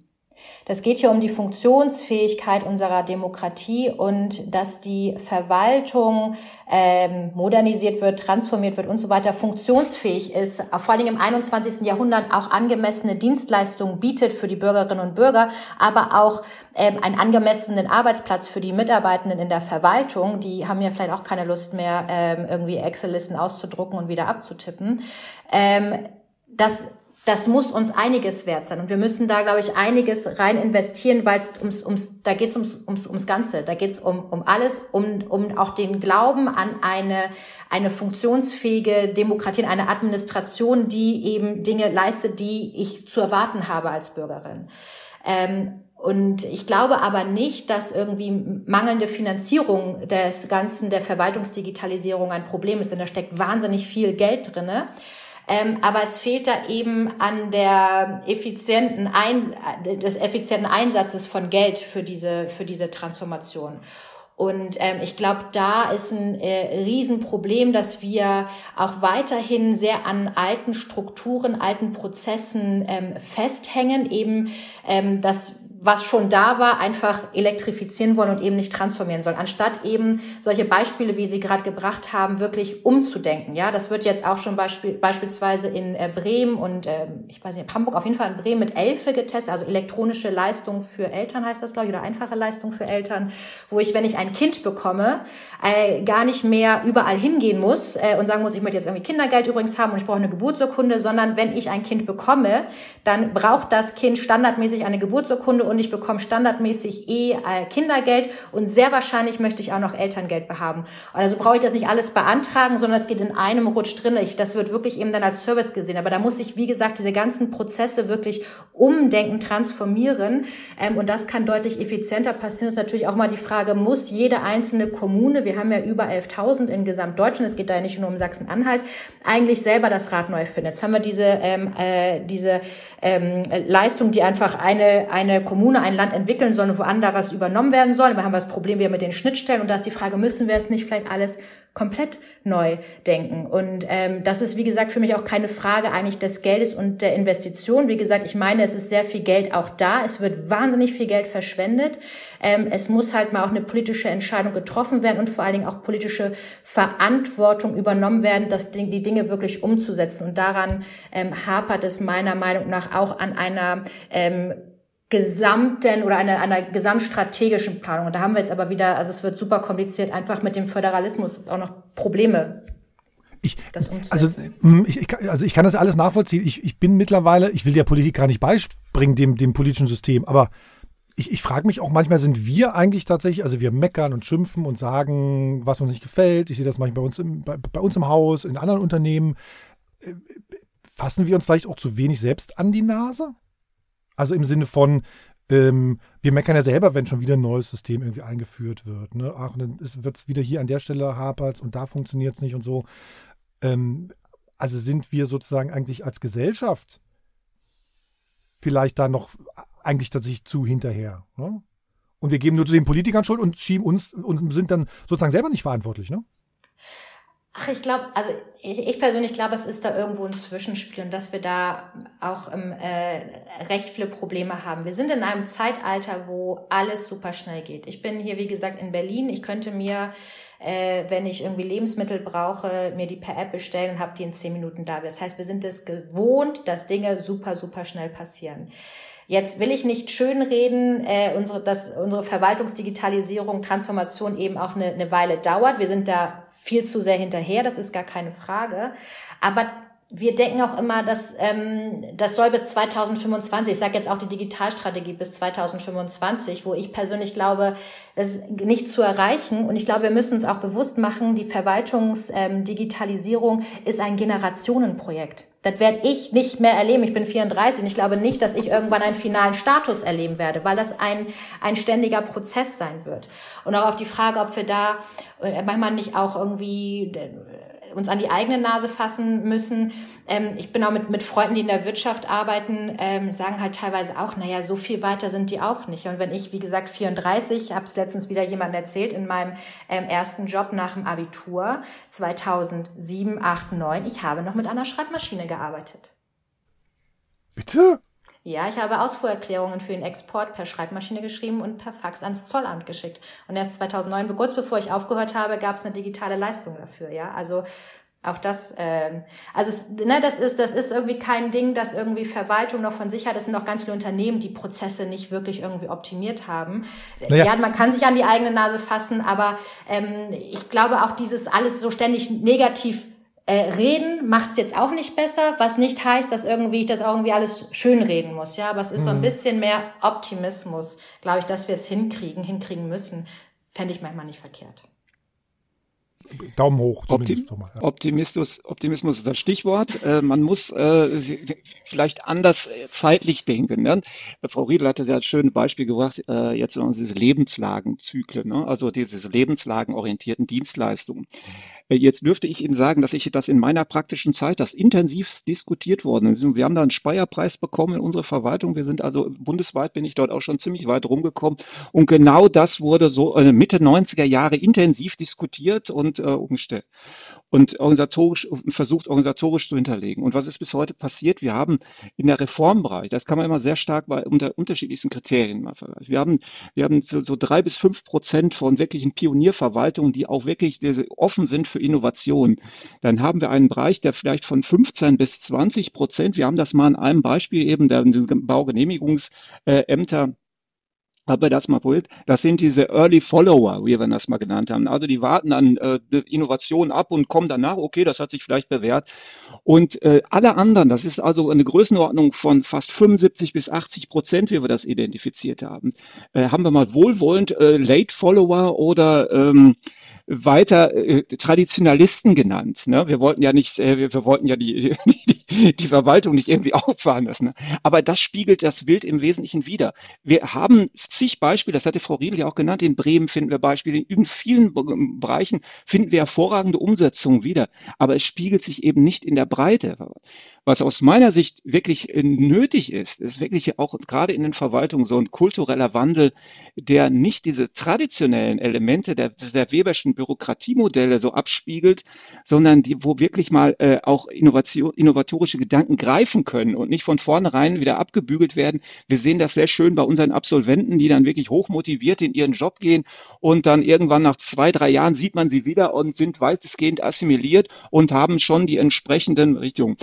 Das geht hier um die Funktionsfähigkeit unserer Demokratie und dass die Verwaltung ähm, modernisiert wird, transformiert wird und so weiter, funktionsfähig ist, vor allem im 21. Jahrhundert auch angemessene Dienstleistungen bietet für die Bürgerinnen und Bürger, aber auch ähm, einen angemessenen Arbeitsplatz für die Mitarbeitenden in der Verwaltung. Die haben ja vielleicht auch keine Lust mehr, ähm, irgendwie Excel-Listen auszudrucken und wieder abzutippen. Ähm, das das muss uns einiges wert sein. Und wir müssen da, glaube ich, einiges rein investieren, weil es ums, ums, da geht es ums, ums, ums Ganze. Da geht es um, um alles, um, um auch den Glauben an eine, eine funktionsfähige Demokratie, eine Administration, die eben Dinge leistet, die ich zu erwarten habe als Bürgerin. Ähm, und ich glaube aber nicht, dass irgendwie mangelnde Finanzierung des Ganzen der Verwaltungsdigitalisierung ein Problem ist, denn da steckt wahnsinnig viel Geld drinne. Ähm, aber es fehlt da eben an der effizienten Ein des effizienten Einsatzes von Geld für diese, für diese Transformation. Und ähm, ich glaube, da ist ein äh, Riesenproblem, dass wir auch weiterhin sehr an alten Strukturen, alten Prozessen ähm, festhängen. Eben, ähm, dass was schon da war, einfach elektrifizieren wollen und eben nicht transformieren sollen, anstatt eben solche Beispiele, wie Sie gerade gebracht haben, wirklich umzudenken. Ja, das wird jetzt auch schon beispiel, beispielsweise in äh, Bremen und äh, ich weiß nicht, Hamburg auf jeden Fall in Bremen mit Elfe getestet, also elektronische Leistung für Eltern heißt das, glaube ich, oder einfache Leistung für Eltern, wo ich, wenn ich ein Kind bekomme, äh, gar nicht mehr überall hingehen muss äh, und sagen muss, ich möchte jetzt irgendwie Kindergeld übrigens haben und ich brauche eine Geburtsurkunde, sondern wenn ich ein Kind bekomme, dann braucht das Kind standardmäßig eine Geburtsurkunde und ich bekomme standardmäßig eh äh, Kindergeld und sehr wahrscheinlich möchte ich auch noch Elterngeld behaben. Also brauche ich das nicht alles beantragen, sondern es geht in einem Rutsch drin. Ich, das wird wirklich eben dann als Service gesehen. Aber da muss ich, wie gesagt, diese ganzen Prozesse wirklich umdenken, transformieren. Ähm, und das kann deutlich effizienter passieren. Das ist natürlich auch mal die Frage, muss jede einzelne Kommune, wir haben ja über 11.000 in Gesamtdeutschland, es geht da ja nicht nur um Sachsen-Anhalt, eigentlich selber das Rad neu finden. Jetzt haben wir diese, ähm, äh, diese ähm, Leistung, die einfach eine, eine Kommune, ein Land entwickeln soll und wo anderes übernommen werden soll. Wir haben das Problem wieder mit den Schnittstellen und da ist die Frage, müssen wir es nicht vielleicht alles komplett neu denken. Und ähm, das ist, wie gesagt, für mich auch keine Frage eigentlich des Geldes und der Investition. Wie gesagt, ich meine, es ist sehr viel Geld auch da. Es wird wahnsinnig viel Geld verschwendet. Ähm, es muss halt mal auch eine politische Entscheidung getroffen werden und vor allen Dingen auch politische Verantwortung übernommen werden, das, die Dinge wirklich umzusetzen. Und daran ähm, hapert es meiner Meinung nach auch an einer ähm, gesamten oder einer, einer gesamtstrategischen Planung. Und da haben wir jetzt aber wieder, also es wird super kompliziert, einfach mit dem Föderalismus auch noch Probleme. Ich, also, hm, ich, also ich kann das alles nachvollziehen. Ich, ich bin mittlerweile, ich will der Politik gar nicht beispringen, dem, dem politischen System, aber ich, ich frage mich auch manchmal, sind wir eigentlich tatsächlich, also wir meckern und schimpfen und sagen, was uns nicht gefällt. Ich sehe das manchmal bei uns im, bei, bei uns im Haus, in anderen Unternehmen. Äh, fassen wir uns vielleicht auch zu wenig selbst an die Nase? Also im Sinne von, ähm, wir meckern ja selber, wenn schon wieder ein neues System irgendwie eingeführt wird. Ne? Ach, dann wird es wieder hier an der Stelle hapert und da funktioniert es nicht und so. Ähm, also sind wir sozusagen eigentlich als Gesellschaft vielleicht da noch eigentlich tatsächlich zu hinterher. Ne? Und wir geben nur zu den Politikern Schuld und schieben uns und sind dann sozusagen selber nicht verantwortlich, ne? Ach, ich glaube, also ich, ich persönlich glaube, es ist da irgendwo ein Zwischenspiel und dass wir da auch ähm, äh, recht viele Probleme haben. Wir sind in einem Zeitalter, wo alles super schnell geht. Ich bin hier, wie gesagt, in Berlin. Ich könnte mir, äh, wenn ich irgendwie Lebensmittel brauche, mir die per App bestellen und habe die in zehn Minuten da. Das heißt, wir sind es gewohnt, dass Dinge super, super schnell passieren. Jetzt will ich nicht schönreden, äh, unsere, dass unsere Verwaltungsdigitalisierung, Transformation eben auch eine, eine Weile dauert. Wir sind da viel zu sehr hinterher, das ist gar keine Frage. Aber wir denken auch immer, dass ähm, das soll bis 2025, ich sage jetzt auch die Digitalstrategie bis 2025, wo ich persönlich glaube, das ist nicht zu erreichen. Und ich glaube, wir müssen uns auch bewusst machen, die Verwaltungsdigitalisierung ähm, ist ein Generationenprojekt. Das werde ich nicht mehr erleben. Ich bin 34 und ich glaube nicht, dass ich irgendwann einen finalen Status erleben werde, weil das ein, ein ständiger Prozess sein wird. Und auch auf die Frage, ob wir da äh, manchmal nicht auch irgendwie äh, uns an die eigene Nase fassen müssen. Ähm, ich bin auch mit, mit Freunden, die in der Wirtschaft arbeiten, ähm, sagen halt teilweise auch, naja, so viel weiter sind die auch nicht. Und wenn ich, wie gesagt, 34, habe es letztens wieder jemand erzählt, in meinem ähm, ersten Job nach dem Abitur 2007, 8, 9, ich habe noch mit einer Schreibmaschine gearbeitet. Bitte? Ja, ich habe Ausfuhrerklärungen für den Export per Schreibmaschine geschrieben und per Fax ans Zollamt geschickt. Und erst 2009, kurz bevor ich aufgehört habe, gab es eine digitale Leistung dafür. Ja, also auch das, ähm, also ne, das ist, das ist irgendwie kein Ding, das irgendwie Verwaltung noch von sich hat. Es sind auch ganz viele Unternehmen, die Prozesse nicht wirklich irgendwie optimiert haben. Naja. Ja, man kann sich an die eigene Nase fassen, aber ähm, ich glaube auch dieses alles so ständig negativ äh, reden macht es jetzt auch nicht besser, was nicht heißt, dass irgendwie ich das irgendwie alles schön reden muss, ja, aber es ist mhm. so ein mhm. bisschen mehr Optimismus, glaube ich, dass wir es hinkriegen, hinkriegen müssen, fände ich manchmal nicht verkehrt. Daumen hoch. Optim mal, ja. Optimismus, Optimismus ist das Stichwort. Äh, man muss äh, vielleicht anders äh, zeitlich denken. Ne? Frau Riedel hatte ja ein schönes Beispiel gebracht, äh, jetzt diese Lebenslagenzyklen, ne? also diese lebenslagenorientierten Dienstleistungen. Äh, jetzt dürfte ich Ihnen sagen, dass ich das in meiner praktischen Zeit, das intensiv diskutiert worden ist. Wir haben da einen Speierpreis bekommen in unserer Verwaltung. Wir sind also bundesweit bin ich dort auch schon ziemlich weit rumgekommen. Und genau das wurde so äh, Mitte 90er Jahre intensiv diskutiert und äh, umgestellt und organisatorisch versucht organisatorisch zu hinterlegen. Und was ist bis heute passiert? Wir haben in der Reformbereich, das kann man immer sehr stark bei unter unterschiedlichsten Kriterien mal vergleichen. Wir haben, wir haben so, so drei bis fünf Prozent von wirklichen Pionierverwaltungen, die auch wirklich offen sind für Innovation. Dann haben wir einen Bereich, der vielleicht von 15 bis 20 Prozent, wir haben das mal in einem Beispiel eben der Baugenehmigungsämter habe das mal probiert. Das sind diese Early Follower, wie wir das mal genannt haben. Also die warten an äh, Innovation ab und kommen danach, okay, das hat sich vielleicht bewährt. Und äh, alle anderen, das ist also eine Größenordnung von fast 75 bis 80 Prozent, wie wir das identifiziert haben, äh, haben wir mal wohlwollend äh, Late Follower oder ähm, weiter äh, Traditionalisten genannt. Ne? Wir wollten ja nicht, äh, wir, wir wollten ja die, die, die Verwaltung nicht irgendwie auffahren lassen. Ne? Aber das spiegelt das Bild im Wesentlichen wider. Wir haben zig Beispiele, das hatte Frau Riedel ja auch genannt, in Bremen finden wir Beispiele, in vielen Bereichen finden wir hervorragende Umsetzungen wieder. Aber es spiegelt sich eben nicht in der Breite. Was aus meiner Sicht wirklich äh, nötig ist, ist wirklich auch gerade in den Verwaltungen so ein kultureller Wandel, der nicht diese traditionellen Elemente der, der Weberschen Bürokratiemodelle so abspiegelt, sondern die, wo wirklich mal äh, auch Innovation, innovatorische Gedanken greifen können und nicht von vornherein wieder abgebügelt werden. Wir sehen das sehr schön bei unseren Absolventen, die dann wirklich hochmotiviert in ihren Job gehen und dann irgendwann nach zwei, drei Jahren sieht man sie wieder und sind weitestgehend assimiliert und haben schon die entsprechenden Richtungen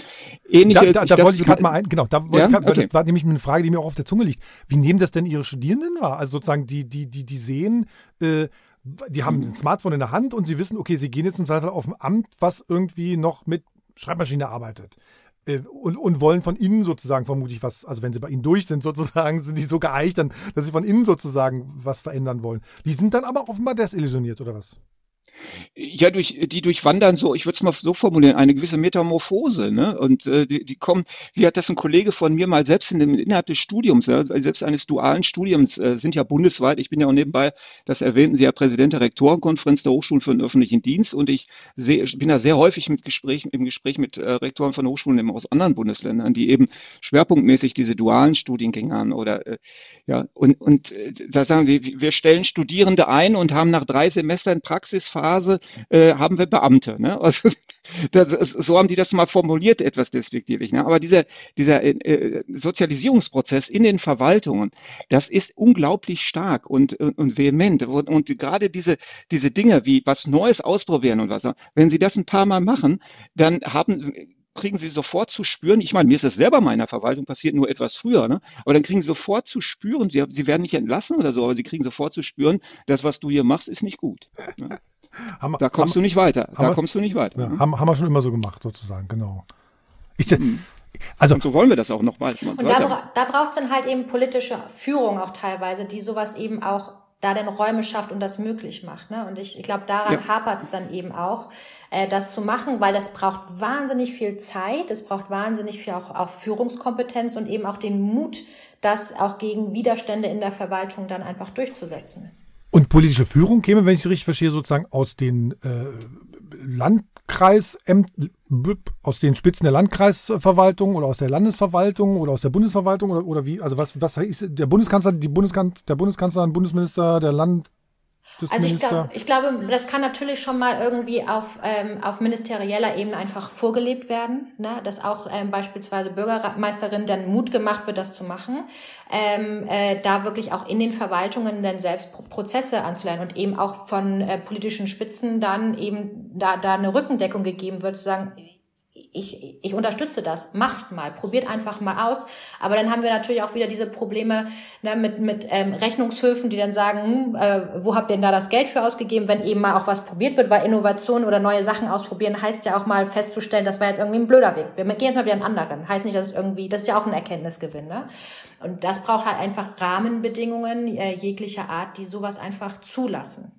ähnliche. Da, da, da wollte ich gerade mal ein, genau, da wollte ja? ich grad, okay. das war nämlich eine Frage, die mir auch auf der Zunge liegt. Wie nehmen das denn Ihre Studierenden wahr? Also sozusagen, die, die, die, die sehen, äh, die haben ein Smartphone in der Hand und sie wissen, okay, sie gehen jetzt im Zweifel auf ein Amt, was irgendwie noch mit Schreibmaschine arbeitet. Äh, und, und wollen von innen sozusagen vermutlich was, also wenn sie bei ihnen durch sind sozusagen, sind die so geeicht, dann, dass sie von innen sozusagen was verändern wollen. Die sind dann aber offenbar desillusioniert, oder was? Ja, durch, die durchwandern so, ich würde es mal so formulieren, eine gewisse Metamorphose. Ne? Und äh, die, die kommen, wie hat das ein Kollege von mir mal selbst in dem, innerhalb des Studiums, ja, selbst eines dualen Studiums, äh, sind ja bundesweit, ich bin ja auch nebenbei, das erwähnten Sie ja Präsident der Rektorenkonferenz der Hochschulen für den öffentlichen Dienst und ich seh, bin da sehr häufig mit Gesprächen, im Gespräch mit äh, Rektoren von Hochschulen aus anderen Bundesländern, die eben schwerpunktmäßig diese dualen Studiengänge haben oder äh, ja, und, und äh, da sagen wir, wir stellen Studierende ein und haben nach drei Semestern Praxisphase Phase äh, haben wir Beamte. Ne? Also, das, so haben die das mal formuliert, etwas despektierlich. Ne? Aber dieser, dieser äh, äh, Sozialisierungsprozess in den Verwaltungen, das ist unglaublich stark und, und, und vehement. Und, und gerade diese, diese Dinge wie was Neues ausprobieren und was, wenn sie das ein paar Mal machen, dann haben kriegen sie sofort zu spüren, ich meine, mir ist das selber meiner Verwaltung passiert, nur etwas früher, ne? aber dann kriegen sie sofort zu spüren, sie, sie werden nicht entlassen oder so, aber sie kriegen sofort zu spüren, das, was du hier machst, ist nicht gut. Ne? Haben, da kommst haben, du nicht weiter. Da kommst du nicht weiter. Ja, ne? haben, haben wir schon immer so gemacht, sozusagen, genau. Ich, mhm. Also, und so wollen wir das auch noch mal. Und da, da braucht es dann halt eben politische Führung auch teilweise, die sowas eben auch da dann Räume schafft und das möglich macht. Ne? Und ich, ich glaube, daran ja. hapert es dann eben auch, äh, das zu machen, weil das braucht wahnsinnig viel Zeit, es braucht wahnsinnig viel auch, auch Führungskompetenz und eben auch den Mut, das auch gegen Widerstände in der Verwaltung dann einfach durchzusetzen. Und politische Führung käme, wenn ich es richtig verstehe, sozusagen aus den äh, Landkreisämtern, aus den Spitzen der Landkreisverwaltung oder aus der Landesverwaltung oder aus der Bundesverwaltung oder, oder wie? Also was, was ist der Bundeskanzler, die Bundeskanzler, der Bundeskanzler, Bundesminister, der Land, also ich, glaub, ich glaube, das kann natürlich schon mal irgendwie auf, ähm, auf ministerieller Ebene einfach vorgelebt werden, ne? dass auch ähm, beispielsweise Bürgermeisterinnen dann Mut gemacht wird, das zu machen, ähm, äh, da wirklich auch in den Verwaltungen dann selbst Prozesse anzulernen und eben auch von äh, politischen Spitzen dann eben da, da eine Rückendeckung gegeben wird, zu sagen, ich, ich unterstütze das, macht mal, probiert einfach mal aus. Aber dann haben wir natürlich auch wieder diese Probleme ne, mit, mit ähm, Rechnungshöfen, die dann sagen, hm, äh, wo habt ihr denn da das Geld für ausgegeben, wenn eben mal auch was probiert wird, weil Innovation oder neue Sachen ausprobieren heißt ja auch mal festzustellen, das war jetzt irgendwie ein blöder Weg. Wir gehen jetzt mal wieder einen anderen. Heißt nicht, dass es irgendwie, das ist ja auch ein Erkenntnisgewinn. Ne? Und das braucht halt einfach Rahmenbedingungen äh, jeglicher Art, die sowas einfach zulassen.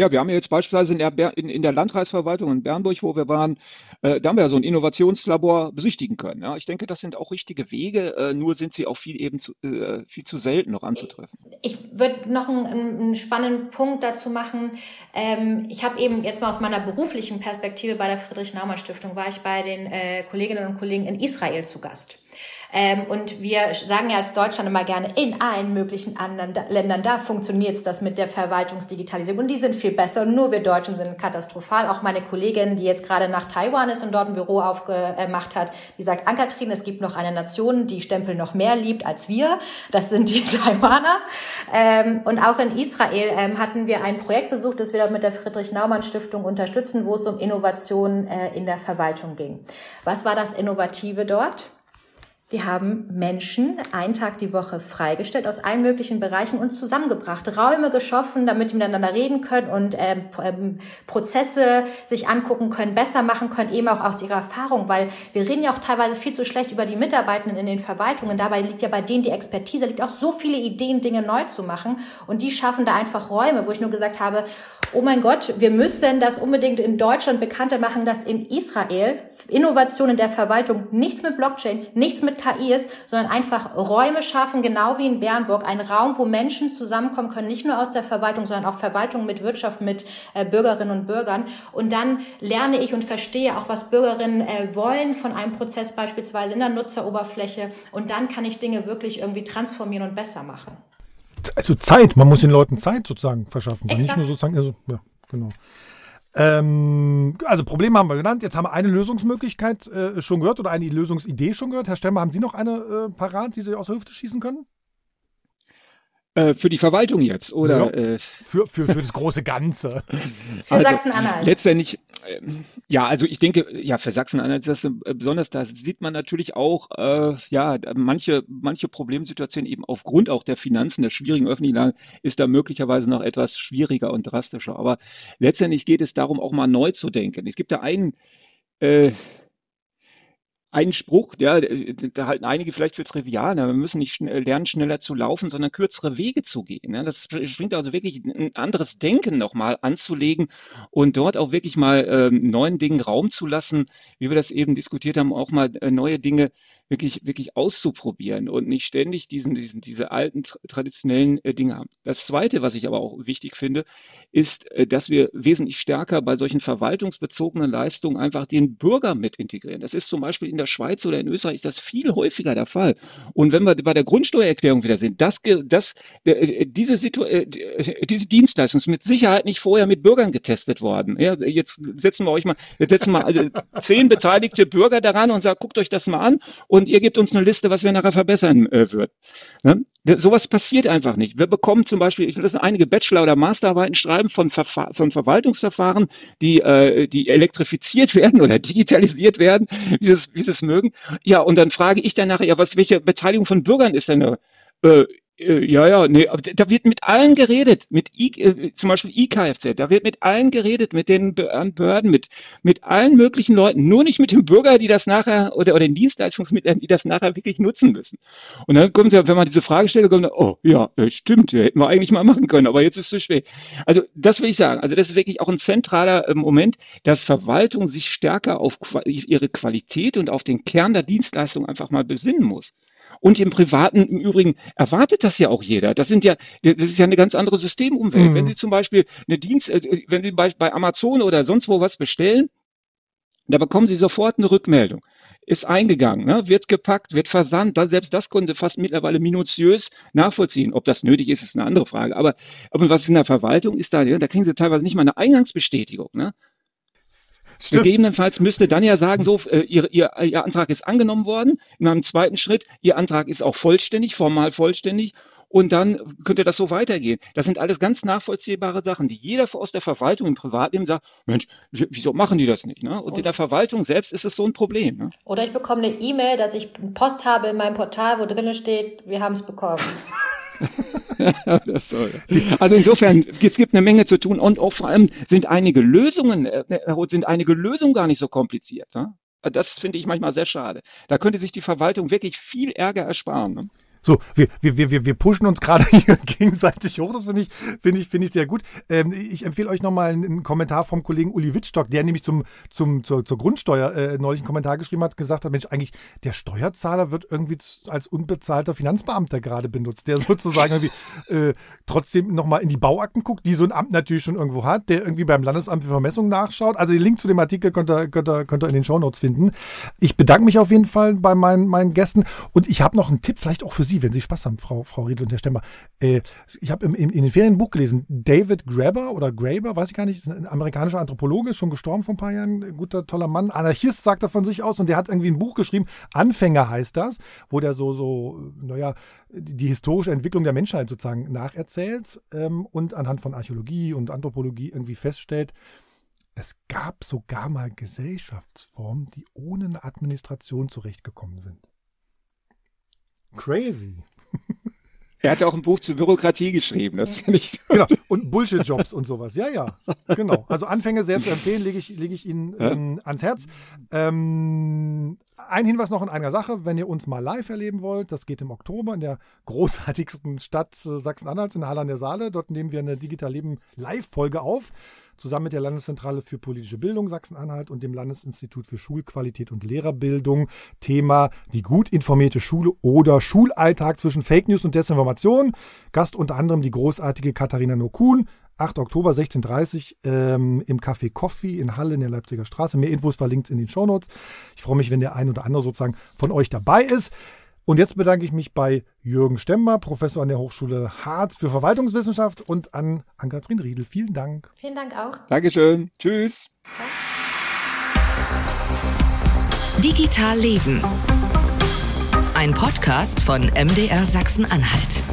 Ja, wir haben jetzt beispielsweise in der, in, in der Landkreisverwaltung in Bernburg, wo wir waren, äh, da haben wir so ein Innovationslabor besichtigen können. Ja. Ich denke, das sind auch richtige Wege, äh, nur sind sie auch viel eben zu, äh, viel zu selten noch anzutreffen. Ich würde noch einen, einen, spannenden Punkt dazu machen. Ähm, ich habe eben jetzt mal aus meiner beruflichen Perspektive bei der Friedrich-Naumann-Stiftung, war ich bei den äh, Kolleginnen und Kollegen in Israel zu Gast. Ähm, und wir sagen ja als Deutschland immer gerne, in allen möglichen anderen Ländern, da funktioniert das mit der Verwaltungsdigitalisierung und die sind viel besser und nur wir Deutschen sind katastrophal. Auch meine Kollegin, die jetzt gerade nach Taiwan ist und dort ein Büro aufgemacht hat, die sagt, Ankatrin, es gibt noch eine Nation, die Stempel noch mehr liebt als wir. Das sind die Taiwaner. Ähm, und auch in Israel ähm, hatten wir ein Projekt besucht, das wir dort mit der Friedrich-Naumann-Stiftung unterstützen, wo es um Innovation äh, in der Verwaltung ging. Was war das Innovative dort? Wir haben Menschen einen Tag die Woche freigestellt aus allen möglichen Bereichen und zusammengebracht, Räume geschaffen, damit die miteinander reden können und ähm, ähm, Prozesse sich angucken können, besser machen können, eben auch aus ihrer Erfahrung, weil wir reden ja auch teilweise viel zu schlecht über die Mitarbeitenden in den Verwaltungen. Dabei liegt ja bei denen die Expertise, liegt auch so viele Ideen, Dinge neu zu machen und die schaffen da einfach Räume, wo ich nur gesagt habe, oh mein Gott, wir müssen das unbedingt in Deutschland bekannter machen, dass in Israel Innovation in der Verwaltung nichts mit Blockchain, nichts mit KI ist, sondern einfach Räume schaffen, genau wie in Bernburg, ein Raum, wo Menschen zusammenkommen können, nicht nur aus der Verwaltung, sondern auch Verwaltung mit Wirtschaft, mit äh, Bürgerinnen und Bürgern. Und dann lerne ich und verstehe auch, was Bürgerinnen äh, wollen von einem Prozess beispielsweise in der Nutzeroberfläche. Und dann kann ich Dinge wirklich irgendwie transformieren und besser machen. Also Zeit, man muss den Leuten Zeit sozusagen verschaffen. Exakt. Nicht nur sozusagen, also, ja, genau. Ähm, also Probleme haben wir genannt. Jetzt haben wir eine Lösungsmöglichkeit äh, schon gehört oder eine Lösungsidee schon gehört. Herr Stemmer, haben Sie noch eine äh, parat, die Sie aus der Hüfte schießen können? Äh, für die Verwaltung jetzt, oder? Ja, äh, für, für, für das große Ganze. für also, Sachsen-Anhalt. Letztendlich, äh, ja, also ich denke, ja, für Sachsen-Anhalt ist das äh, besonders, da sieht man natürlich auch, äh, ja, manche, manche Problemsituationen eben aufgrund auch der Finanzen, der schwierigen öffentlichen Lage, ist da möglicherweise noch etwas schwieriger und drastischer. Aber letztendlich geht es darum, auch mal neu zu denken. Es gibt da einen, äh, ein Spruch, ja, da halten einige vielleicht für trivial, wir müssen nicht schnell, lernen, schneller zu laufen, sondern kürzere Wege zu gehen. Ja. Das bringt also wirklich ein anderes Denken nochmal anzulegen und dort auch wirklich mal äh, neuen Dingen Raum zu lassen, wie wir das eben diskutiert haben, auch mal äh, neue Dinge wirklich, wirklich auszuprobieren und nicht ständig diesen, diesen, diese alten traditionellen äh, Dinge haben. Das Zweite, was ich aber auch wichtig finde, ist, äh, dass wir wesentlich stärker bei solchen verwaltungsbezogenen Leistungen einfach den Bürger mit integrieren. Das ist zum Beispiel in der Schweiz oder in Österreich ist das viel häufiger der Fall. Und wenn wir bei der Grundsteuererklärung wieder sehen, dass, dass äh, diese, Situ äh, diese Dienstleistung ist mit Sicherheit nicht vorher mit Bürgern getestet worden. Ja, jetzt setzen wir euch mal, jetzt setzen wir also zehn beteiligte Bürger daran und sagen, guckt euch das mal an und ihr gebt uns eine Liste, was wir nachher verbessern äh, wird. Ne? Sowas passiert einfach nicht. Wir bekommen zum Beispiel, ich lasse einige Bachelor- oder Masterarbeiten schreiben von, Verfa von Verwaltungsverfahren, die, äh, die elektrifiziert werden oder digitalisiert werden, wie es, wie es mögen. Ja, und dann frage ich dann nachher, ja, was, welche Beteiligung von Bürgern ist denn äh, äh, ja, ja, nee, da wird mit allen geredet, mit I, äh, zum Beispiel IKFZ, da wird mit allen geredet, mit den Behörden, mit, mit allen möglichen Leuten, nur nicht mit dem Bürger, die das nachher, oder, oder den Dienstleistungsmitteln, die das nachher wirklich nutzen müssen. Und dann kommt ja, wenn man diese Frage stellt, kommt oh, ja, stimmt, hätten wir eigentlich mal machen können, aber jetzt ist es zu spät. Also, das will ich sagen. Also, das ist wirklich auch ein zentraler äh, Moment, dass Verwaltung sich stärker auf ihre Qualität und auf den Kern der Dienstleistung einfach mal besinnen muss. Und im Privaten im Übrigen erwartet das ja auch jeder. Das sind ja, das ist ja eine ganz andere Systemumwelt. Mhm. Wenn Sie zum Beispiel eine Dienst, äh, wenn Sie bei, Amazon oder sonst wo was bestellen, da bekommen Sie sofort eine Rückmeldung. Ist eingegangen, ne? wird gepackt, wird versandt. Selbst das konnte fast mittlerweile minutiös nachvollziehen. Ob das nötig ist, ist eine andere Frage. Aber, aber was in der Verwaltung ist da, da kriegen Sie teilweise nicht mal eine Eingangsbestätigung. Ne? Stimmt. Gegebenenfalls müsste dann ja sagen, so, äh, ihr, ihr, Ihr Antrag ist angenommen worden. In einem zweiten Schritt, Ihr Antrag ist auch vollständig, formal vollständig. Und dann könnte das so weitergehen. Das sind alles ganz nachvollziehbare Sachen, die jeder aus der Verwaltung im Privatleben sagt, Mensch, wieso machen die das nicht? Ne? Und in der Verwaltung selbst ist es so ein Problem. Ne? Oder ich bekomme eine E-Mail, dass ich Post habe in meinem Portal, wo drinnen steht, wir haben es bekommen. also insofern, es gibt eine Menge zu tun und auch vor allem sind einige Lösungen, äh, sind einige Lösungen gar nicht so kompliziert. Ne? Das finde ich manchmal sehr schade. Da könnte sich die Verwaltung wirklich viel Ärger ersparen. Ne? So, wir, wir, wir, wir pushen uns gerade hier gegenseitig hoch. Das finde ich, finde ich, finde ich sehr gut. Ähm, ich empfehle euch nochmal einen Kommentar vom Kollegen Uli Wittstock, der nämlich zum, zum, zur, zur Grundsteuer äh, neulich einen Kommentar geschrieben hat, gesagt hat, Mensch, eigentlich der Steuerzahler wird irgendwie als unbezahlter Finanzbeamter gerade benutzt, der sozusagen irgendwie äh, trotzdem nochmal in die Bauakten guckt, die so ein Amt natürlich schon irgendwo hat, der irgendwie beim Landesamt für Vermessung nachschaut. Also den Link zu dem Artikel könnt ihr, könnt ihr, könnt ihr in den Shownotes finden. Ich bedanke mich auf jeden Fall bei meinen, meinen Gästen und ich habe noch einen Tipp, vielleicht auch für Sie, wenn Sie Spaß haben, Frau, Frau Riedel und Herr Stemmer. Äh, ich habe in, den Ferien ein Buch gelesen, David Graeber oder Graeber, weiß ich gar nicht, ein amerikanischer Anthropologe, ist schon gestorben vor ein paar Jahren, ein guter, toller Mann. Anarchist sagt er von sich aus und der hat irgendwie ein Buch geschrieben, Anfänger heißt das, wo der so, so, naja, die historische Entwicklung der Menschheit sozusagen nacherzählt ähm, und anhand von Archäologie und Anthropologie irgendwie feststellt, es gab sogar mal Gesellschaftsformen, die ohne eine Administration zurechtgekommen sind. Crazy. Er hat ja auch ein Buch zur Bürokratie geschrieben, das finde ich. Genau, und Bullshit-Jobs und sowas. Ja, ja, genau. Also Anfänge sehr zu empfehlen, lege ich, lege ich Ihnen ähm, ans Herz. Ähm, ein Hinweis noch in einer Sache, wenn ihr uns mal live erleben wollt, das geht im Oktober in der großartigsten Stadt äh, Sachsen-Anhalts in Halle an der Saale. Dort nehmen wir eine Digital Leben Live-Folge auf zusammen mit der Landeszentrale für politische Bildung Sachsen-Anhalt und dem Landesinstitut für Schulqualität und Lehrerbildung. Thema die gut informierte Schule oder Schulalltag zwischen Fake News und Desinformation. Gast unter anderem die großartige Katharina Nokun. 8. Oktober 16.30 ähm, im Café Coffee in Halle in der Leipziger Straße. Mehr Infos verlinkt in den Shownotes. Ich freue mich, wenn der ein oder andere sozusagen von euch dabei ist. Und jetzt bedanke ich mich bei Jürgen Stemmer, Professor an der Hochschule Harz für Verwaltungswissenschaft und an Ann-Kathrin Riedel. Vielen Dank. Vielen Dank auch. Dankeschön. Tschüss. Ciao. Digital Leben. Ein Podcast von MDR Sachsen-Anhalt.